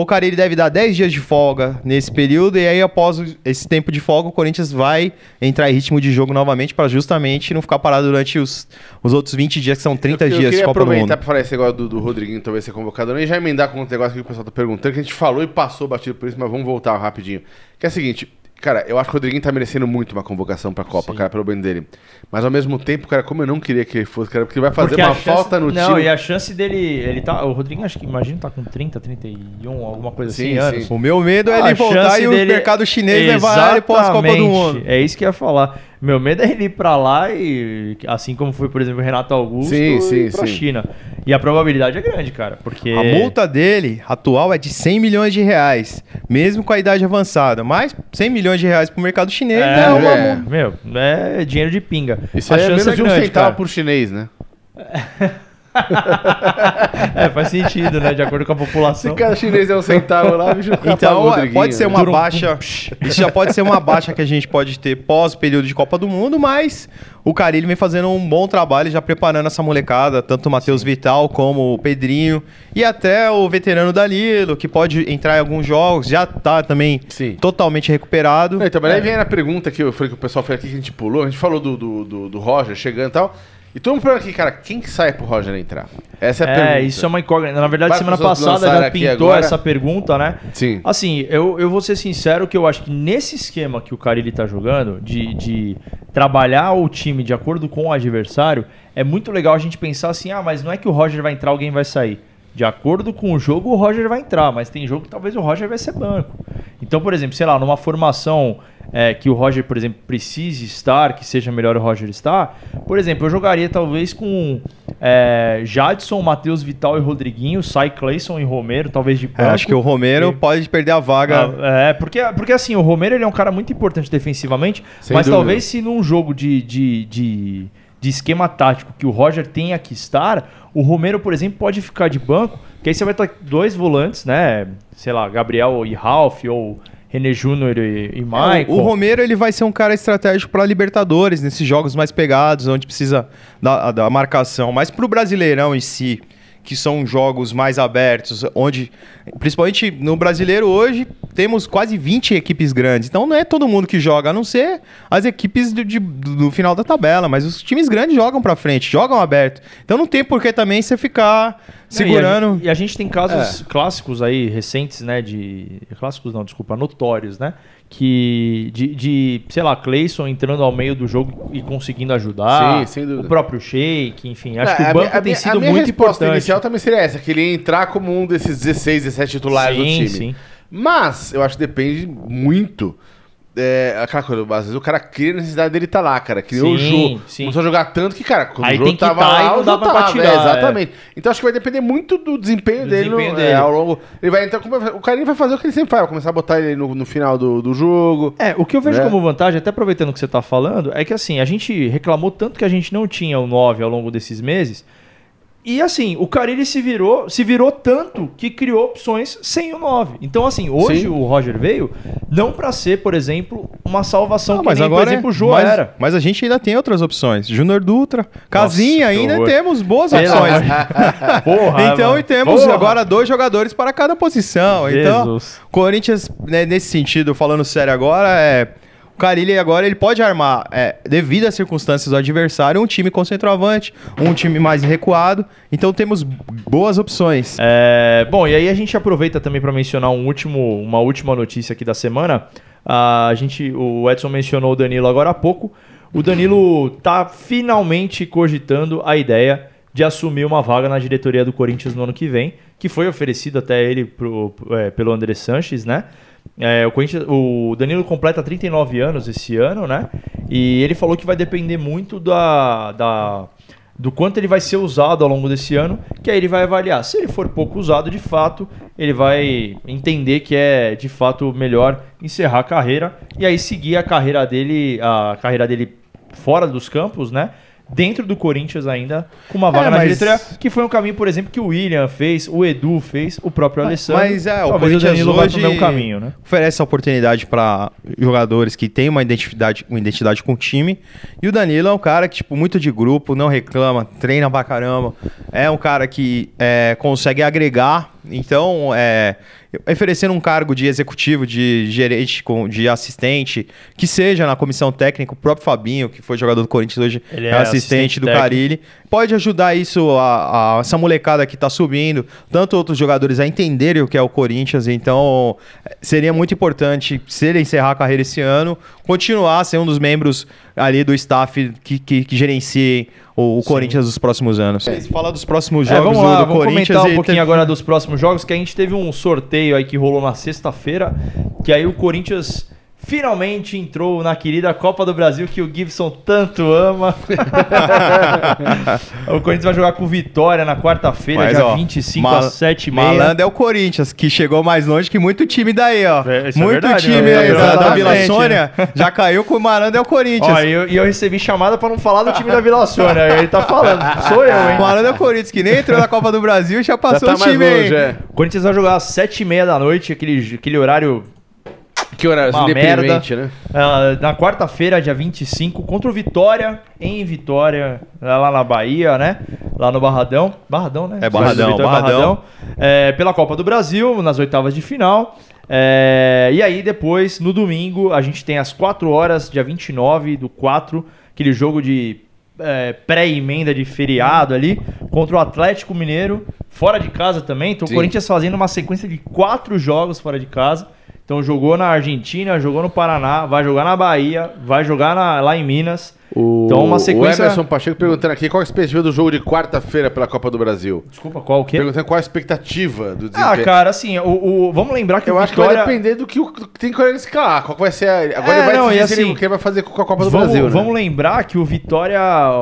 O Carille deve dar 10 dias de folga nesse período, e aí, após esse tempo de folga, o Corinthians vai entrar em ritmo de jogo novamente para justamente não ficar parado durante os, os outros 20 dias, que são 30 eu, eu dias de queria Copa do Mundo. aproveitar pra falar esse negócio do, do Rodriguinho talvez ser convocado não, e já emendar com um negócio que o pessoal tá perguntando, que a gente falou e passou batido por isso, mas vamos voltar rapidinho. Que é o seguinte, cara, eu acho que o Rodriguinho tá merecendo muito uma convocação pra Copa, Sim. cara, pelo bem dele. Mas ao mesmo tempo, cara, como eu não queria que ele fosse, cara, porque ele vai fazer Porque uma a chance- falta no não, time. e a chance dele. Ele tá. O Rodrigo, acho que imagino, tá com 30, 31, alguma coisa Sim, assim, sim. anos. O meu medo é A ele voltar chance e o dele- mercado chinês levar ele pós-Copa do Exatamente. Mundo. É isso que eu ia falar. Meu medo é ele ir pra lá e. Assim como foi, por exemplo, o Renato Augusto Sim, sim, pra sim. China. E a probabilidade é grande, cara. Porque. A multa dele atual é de 100 milhões de reais, mesmo com a idade avançada. Mas 100 milhões de reais pro mercado chinês é, É, uma é. meu, é dinheiro de pinga. Isso a é chance menos de um grande, centavo cara. por chinês, né? (laughs) (laughs) É, faz sentido, né? De acordo com a Se população. cada chinês é um centavo lá, bicho, Então, pode ser uma baixa. Isso já pode ser uma baixa que a gente pode ter pós período de Copa do Mundo, mas o Carilli vem fazendo um bom trabalho já preparando essa molecada, tanto o Matheus Vital como o Pedrinho e até o veterano Danilo, que pode entrar em alguns jogos, já tá também Sim. totalmente recuperado. Então, mas aí vem a pergunta que eu falei que o pessoal fez aqui que a gente pulou. A gente falou do, do, do, do Roger chegando e tal. E todo mundo pergunta aqui, cara, quem que sai pro Roger entrar? Essa é a pergunta. É, isso é uma incógnita. Na verdade, semana passada já pintou agora. essa pergunta, né? Sim. Assim, eu, eu vou ser sincero que eu acho que nesse esquema que o Carilli tá jogando, de, de trabalhar o time de acordo com o adversário, é muito legal a gente pensar assim, ah, mas não é que o Roger vai entrar, alguém vai sair. De acordo com o jogo, o Roger vai entrar, mas tem jogo que talvez o Roger vai ser banco. Então, por exemplo, sei lá, numa formação é, que o Roger, por exemplo, precise estar, que seja melhor o Roger estar, por exemplo, eu jogaria talvez com É, Jadson, Matheus Vital e Rodriguinho, sai Clayson e Romero, talvez de É, banco. acho que o Romero pode perder a vaga. Ah, É, porque, porque assim, o Romero ele é um cara muito importante defensivamente, Sem mas dúvida. talvez se num jogo de, de, de, de esquema tático que o Roger tenha que estar, o Romero, por exemplo, pode ficar de banco, que aí você vai ter dois volantes, né? Sei lá, Gabriel e Ralph, ou René Júnior e, e Michael. É, o, o Romero ele vai ser um cara estratégico para Libertadores, nesses jogos mais pegados, onde precisa da, da marcação. Mas para o Brasileirão em si, que são jogos mais abertos, onde, principalmente no Brasileiro hoje, temos quase 20 equipes grandes. Então não é todo mundo que joga, a não ser as equipes do, de- do final da tabela. Mas os times grandes jogam para frente, jogam aberto. Então não tem por que também você ficar segurando. Não, E a, gente- e a gente tem casos clássicos aí, recentes, né? De. Clássicos não, desculpa, notórios, né? Que. De, de, sei lá, Clayson entrando ao meio do jogo e conseguindo ajudar. Sim. O próprio Shake, enfim. Acho É, que o banco minha- tem sido a minha muito resposta importante. inicial também seria essa, que ele ia entrar como um desses 16, 17 titulares do Sim, time. sim. Mas, eu acho que depende muito. É, aquela coisa, às vezes o cara cria a necessidade dele estar lá, cara. Criou o jogo. sim. Começou a jogar tanto que, cara, quando Aí o jogo tem que tava tá lá, e não o dá pra tava. tirar, É, é. exatamente. Então acho que vai depender muito do desempenho Do dele. desempenho no- dele. é, ao longo. Ele vai entrar. O carinho vai fazer o que ele sempre faz, vai começar a botar ele no, no final do, do jogo. É, o que eu vejo Né? como vantagem, até aproveitando o que você tá falando, é que assim, a gente reclamou tanto que a gente não tinha o 9 ao longo desses meses. E assim, o Carilli se virou, se virou tanto que criou opções sem o 9. Então assim, hoje Sim. o Roger veio não pra ser, por exemplo, uma salvação Não, que nem, por exemplo, o mas, era. mas a gente ainda tem outras opções. Júnior Dutra, Casinha, que ainda temos boas opções. (laughs) Porra, então, mano. e temos Porra. agora dois jogadores para cada posição. Então, Jesus. Corinthians, né, nesse sentido, falando sério agora, é. O Carilli agora ele pode armar, é, devido às circunstâncias do adversário, um time com centroavante, um time mais recuado. Então temos boas opções. É, bom, e aí a gente aproveita também para mencionar um último, uma última notícia aqui da semana. A gente, o Edson mencionou o Danilo agora há pouco. O Danilo tá finalmente cogitando a ideia de assumir uma vaga na diretoria do Corinthians no ano que vem, que foi oferecido até ele pro, é, pelo André Sanches, né? É, o, Corinthians- o Danilo completa 39 anos esse ano, né? E ele falou que vai depender muito da, da, do quanto ele vai ser usado ao longo desse ano, que aí ele vai avaliar. Se ele for pouco usado, de fato, ele vai entender que é de fato melhor encerrar a carreira e aí seguir a carreira dele, a carreira dele fora dos campos, né? Dentro do Corinthians ainda, com uma vaga É, na mas- diretoria, que foi um caminho, por exemplo, que o William fez, o Edu fez, o próprio Alessandro. Mas é, o Talvez Corinthians Danilo hoje mesmo caminho, né? oferece a oportunidade para jogadores que têm uma identidade, uma identidade com o time. E o Danilo é um cara que, tipo, muito de grupo, não reclama, treina pra caramba. É um cara que é, consegue agregar. Então, é, oferecendo um cargo de executivo, de gerente, com- de assistente, que seja na comissão técnica, o próprio Fabinho, que foi jogador do Corinthians hoje, Ele é, é assistente, assistente do técnico. Carilli. Pode ajudar isso, a, a- essa molecada que tá subindo, tanto outros jogadores a entenderem o que é o Corinthians. Então, seria muito importante, se ele encerrar a carreira esse ano, continuar a ser um dos membros ali do staff que, que, que gerenciem o, o Corinthians dos próximos anos. Fala dos próximos É, jogos vamos lá, do, do vamos Corinthians. comentar um e pouquinho teve- agora dos próximos jogos, que a gente teve um sorteio aí que rolou na sexta-feira, que aí o Corinthians finalmente entrou na querida Copa do Brasil que o Gibson tanto ama. (laughs) o Corinthians vai jogar com o Vitória na quarta-feira, dia ó, 25 mal- às 7 h Malandro é o Corinthians, que chegou mais longe que muito time daí, ó. É, é muito verdade, time né? aí, da- Vila (laughs) Sônia já caiu com o Malandro é o Corinthians. Ó, e eu, eu recebi chamada pra não falar do time da Vila Sônia. Ele tá falando, sou eu, hein? O Malandro é o Corinthians, que nem entrou na Copa do Brasil e já passou Já o tá mais time aí. longe, é. O Corinthians vai jogar às 7h30 da noite, aquele, aquele horário Que horário? Uma Indeprimente, né? Ah, na quarta-feira, dia 25, contra o Vitória, em Vitória, lá na Bahia, né? Lá no Barradão. Barradão, né? É, Barradão, Vitória, Barradão. É, pela Copa do Brasil, nas oitavas de final. É, e aí, depois, no domingo, a gente tem às 4 horas, dia 29 do 4, aquele jogo de é, pré-emenda de feriado ali, contra o Atlético Mineiro, fora de casa também. Então, o Sim. Corinthians fazendo uma sequência de quatro jogos fora de casa. Então jogou na Argentina, jogou no Paraná, vai jogar na Bahia, vai jogar na- lá em Minas. O Então, uma sequência- O Emerson Pacheco perguntando aqui qual a expectativa do jogo de quarta-feira pela Copa do Brasil. Desculpa, qual o quê? Perguntando qual a expectativa do desempenho. Ah, cara, assim, o, o- vamos lembrar que Eu o acho que vai depender do que, o- do que tem que escalar. Qual que vai ser a... Agora É, ele vai não, decidir assim, o que ele vai fazer com a Copa do vamos, Brasil, né? vamos lembrar que o Vitória,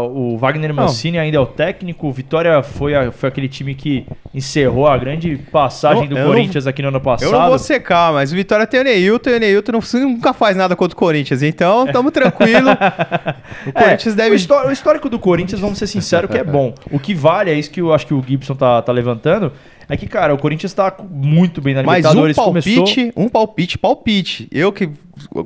o Wagner Mancini ainda é o técnico. O Vitória foi, a- foi aquele time que encerrou a grande passagem Eu- do eu não- Corinthians aqui no ano passado. Eu não vou secar, mas o Vitória tem o Neilton e o Neilton não- nunca faz nada contra o Corinthians. Então, tamo tranquilo. (laughs) O Corinthians É, deve. O, histó- o histórico do Corinthians, vamos ser sinceros, que é bom. O que vale, é isso que eu acho que o Gibson tá, tá levantando, é que, cara, o Corinthians tá muito bem na Mas um Libertadores. palpite, começou... um palpite, palpite. Eu que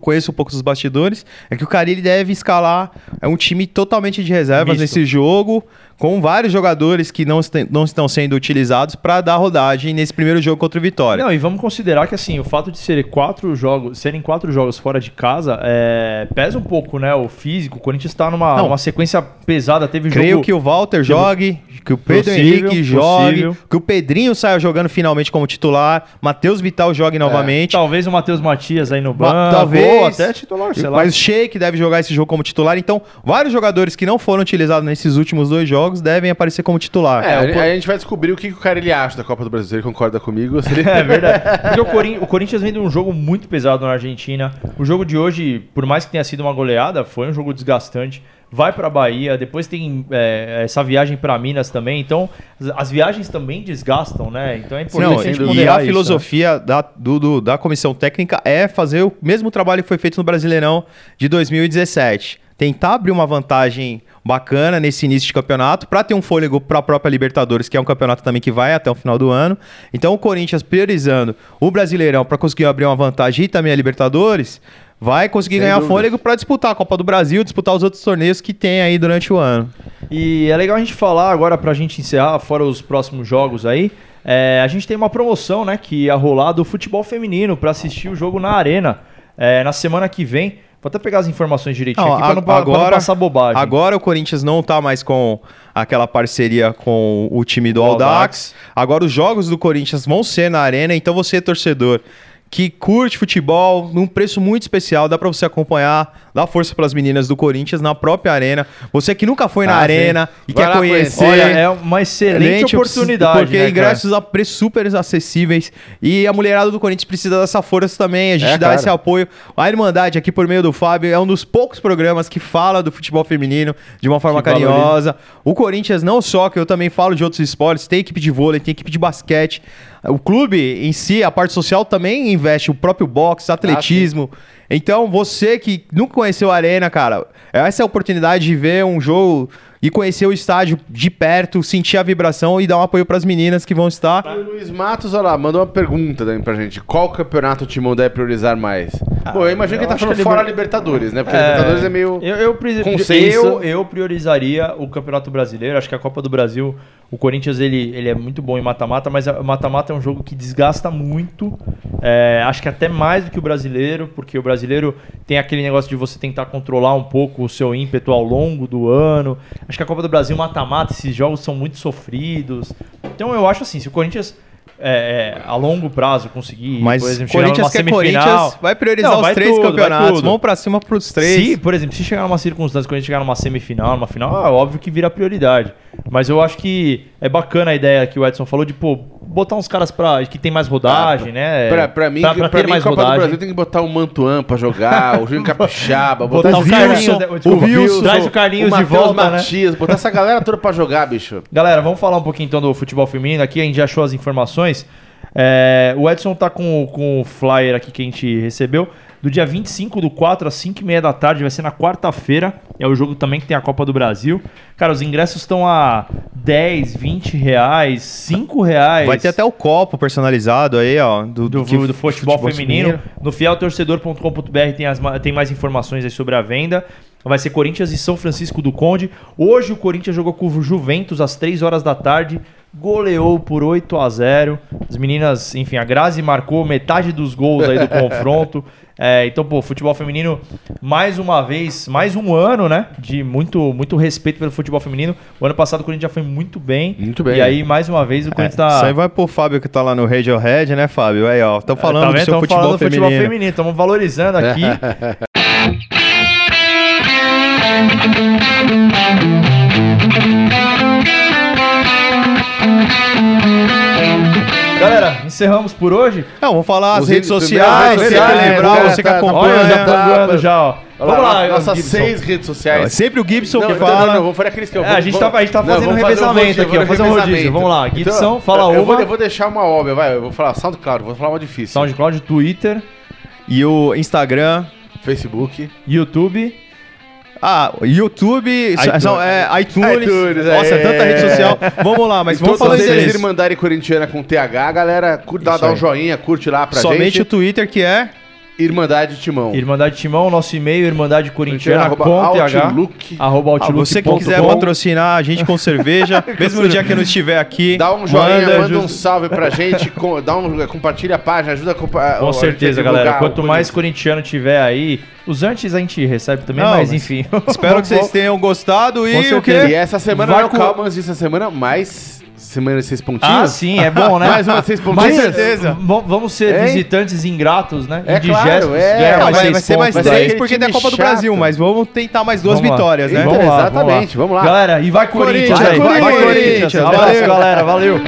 conheço um pouco dos bastidores, é que o Carilli deve escalar é um time totalmente de reservas Misto. nesse jogo, com vários jogadores que não, não estão sendo utilizados para dar rodagem nesse primeiro jogo contra o Vitória. Não, e vamos considerar que assim, o fato de serem quatro jogos, serem quatro jogos fora de casa, é, pesa um pouco, né? O físico. O Corinthians tá numa, Não. numa sequência pesada. Teve Creio jogo. que o Walter jogue, que o Pedro Possível, Henrique jogue, possível. que o Pedrinho saia jogando finalmente como titular, Matheus Vital jogue novamente. Talvez o Matheus Matias aí no Ma- banco. talvez. ou até titular, sei lá. Mas o Sheik deve jogar esse jogo como titular. Então, vários jogadores que não foram utilizados nesses últimos dois jogos devem aparecer como titular. É, É, o a gente vai descobrir o que, que o cara ele acha da Copa do Brasil. Se ele concorda comigo, se ele... (laughs) É verdade. (laughs) Porque o, Corin- o Corinthians vem de um jogo muito pesado na Argentina. O jogo de hoje, por mais que tenha sido uma goleada, foi um jogo desgastante. Vai pra Bahia, depois tem é, essa viagem pra Minas também. Então, as, viagens também desgastam, né? Então é importante Não, a gente e ponderar a isso, filosofia da, do- do- da comissão técnica é fazer o mesmo trabalho que foi feito no Brasileirão de 2017. Tentar abrir uma vantagem bacana nesse início de campeonato para ter um fôlego para a própria Libertadores, que é um campeonato também que vai até o final do ano. Então o Corinthians priorizando o Brasileirão para conseguir abrir uma vantagem e também a Libertadores, vai conseguir Sem ganhar dúvidas. fôlego para disputar a Copa do Brasil, disputar os outros torneios que tem aí durante o ano. E é legal a gente falar agora pra gente encerrar, fora os próximos jogos aí. é, a gente tem uma promoção, né, que ia rolar do futebol feminino pra assistir o jogo na Arena. É, na semana que vem. Vou até pegar as informações direitinho Não, aqui pra a- não, pra não passar bobagem. Agora o Corinthians não tá mais com aquela parceria com o time do Aldax. Audax. Agora os jogos do Corinthians vão ser na arena, então você torcedor que curte futebol num preço muito especial, dá pra você acompanhar, dar força pras meninas do Corinthians na própria arena. Você que nunca foi na Ah, sim. arena e Vai quer conhecer, Olha, é uma excelente oportunidade. Porque né, cara? ingressos a preços super acessíveis. E a mulherada do Corinthians precisa dessa força também. A gente É, dá claro. esse apoio. A Irmandade, aqui por meio do Fábio, é um dos poucos programas que fala do futebol feminino de uma forma Que valoriza. carinhosa. O Corinthians, não só, que eu também falo de outros esportes, tem equipe de vôlei, tem equipe de basquete. O clube em si, a parte social também investe o próprio boxe, atletismo. Então, você que nunca conheceu a Arena, cara, essa é a oportunidade de ver um jogo e conhecer o estádio de perto, sentir a vibração e dar um apoio para as meninas que vão estar. O Luiz Matos, olha lá, mandou uma pergunta também pra gente. Qual campeonato o Timão deve priorizar mais? Bom, eu imagino que eu ele tá acho falando que a fora Liber- Libertadores, né? Porque a Libertadores é meio... Eu, eu, pri- eu, eu priorizaria o Campeonato Brasileiro. Acho que a Copa do Brasil, o Corinthians ele, ele é muito bom em mata-mata, mas o mata-mata é um jogo que desgasta muito. É, acho que até mais do que o brasileiro, porque o brasileiro tem aquele negócio de você tentar controlar um pouco o seu ímpeto ao longo do ano. Acho que a Copa do Brasil mata-mata, esses jogos são muito sofridos. Então eu acho assim, se o Corinthians é, é, a longo prazo conseguir, Mas por exemplo, chegar Corinthians numa que semifinal, Corinthians, vai priorizar Não, os vai três tudo, campeonatos. Vamos pra cima pros três. Se, por exemplo, se chegar numa circunstância, quando a gente chegar numa semifinal, numa final, é óbvio que vira prioridade. Mas eu acho que é bacana a ideia que o Edson falou de, pô, botar uns caras pra, que tem mais rodagem, né? Pra, pra mim, pra, pra, pra ter mim mais Copa do rodagem. Brasil tem que botar o Mantuan pra jogar, o Júnior (laughs) Capixaba, Botar botar o o Carlinhos, né? O Wilson, traz o Carlinhos de Matheus volta, né? Matias, botar essa galera toda pra jogar, bicho. Galera, vamos falar um pouquinho então do futebol feminino. Aqui a gente já achou as informações. É, o Edson tá com, com o flyer aqui que a gente recebeu. Do dia 25 do 4 às 5 e meia da tarde, vai ser na quarta-feira. É o jogo também que tem a Copa do Brasil. Cara, os ingressos estão a 10, 20 reais, 5 reais. Vai ter até o copo personalizado aí, ó. Do, do, que- do futebol, feminino. No fieltorcedor.com.br tem, as tem mais informações aí sobre a venda. Vai ser Corinthians e São Francisco do Conde. Hoje o Corinthians jogou com o Juventus às 3 horas da tarde. Goleou por 8 a 0 As meninas, enfim, a Grazi marcou metade dos gols aí do (laughs) confronto. É, então, pô, futebol feminino, mais uma vez, mais um ano, né? De muito, muito respeito pelo futebol feminino. O ano passado o Corinthians já foi muito bem. Muito bem. E aí, mais uma vez, o É, Corinthians tá. Isso aí vai pro Fábio que tá lá no Radiohead, né, Fábio? Aí, ó. Estão falando tá do seu Tamo futebol falando do feminino. futebol feminino, estamos valorizando aqui. (laughs) Galera, encerramos por hoje. Não, vamos falar as Os redes redes sociais, sociais, você que é, lembrar, você que tá, tá. acompanha. Olha, já tá, já, ó. Vamos Vamos lá, nossas seis redes É sociais. sempre o Gibson que não, fala. Não, não, vamos fazer aqueles que eu É, vou- a gente vou- tá- a gente tá não, fazendo um revezamento aqui, ó, vou fazer um rodízio. Vamos lá, Gibson, fala eu Vou, uma. eu vou deixar uma óbvia, vai. Eu vou falar SoundCloud, vou falar uma difícil. SoundCloud, Twitter, E o Instagram. Facebook. YouTube. Ah, YouTube, iTunes. são, é, iTunes. iTunes, Nossa, é é. tanta rede social. (laughs) Vamos lá, mas vamos falar eles deles. Irmandade Corintiana com TH, galera. Dá, dá um joinha, curte lá pra Somente gente. o Twitter que é. Irmandade Timão. Irmandade Timão, nosso e-mail, Irmandade Corintiana, arroba com. Outlook. Arroba Ah, Outlook. você que quiser patrocinar a gente com cerveja, (laughs) mesmo no dia que eu não estiver aqui. Dá um joinha, manda, manda, um salve pra gente, (laughs) com- dá um, compartilha a página, ajuda a compa- Com a certeza, galera. Quanto mais corintiano tiver aí, os antes a gente recebe também, Não, mas mas enfim. Espero (laughs) que vocês tenham gostado e o quê? E essa semana Vai não é o com- Calmans, essa semana mais semana de seis pontinhos. Ah, sim, é bom, né? (laughs) Mais uma seis pontinhos. certeza. v- Vamos ser Hein? visitantes ingratos, né? É claro, é. Não, mais vai, seis vai ser mais aí. porque é Copa do chato. Brasil, mas vamos tentar mais duas Vamos lá. vitórias, né? Então, Vamos lá, exatamente, vamos lá. Galera, e vai Corinthians, Corinthians, aí. vai, Vai, Corinthians. Corinthians. Valeu. Abraço, galera. Valeu.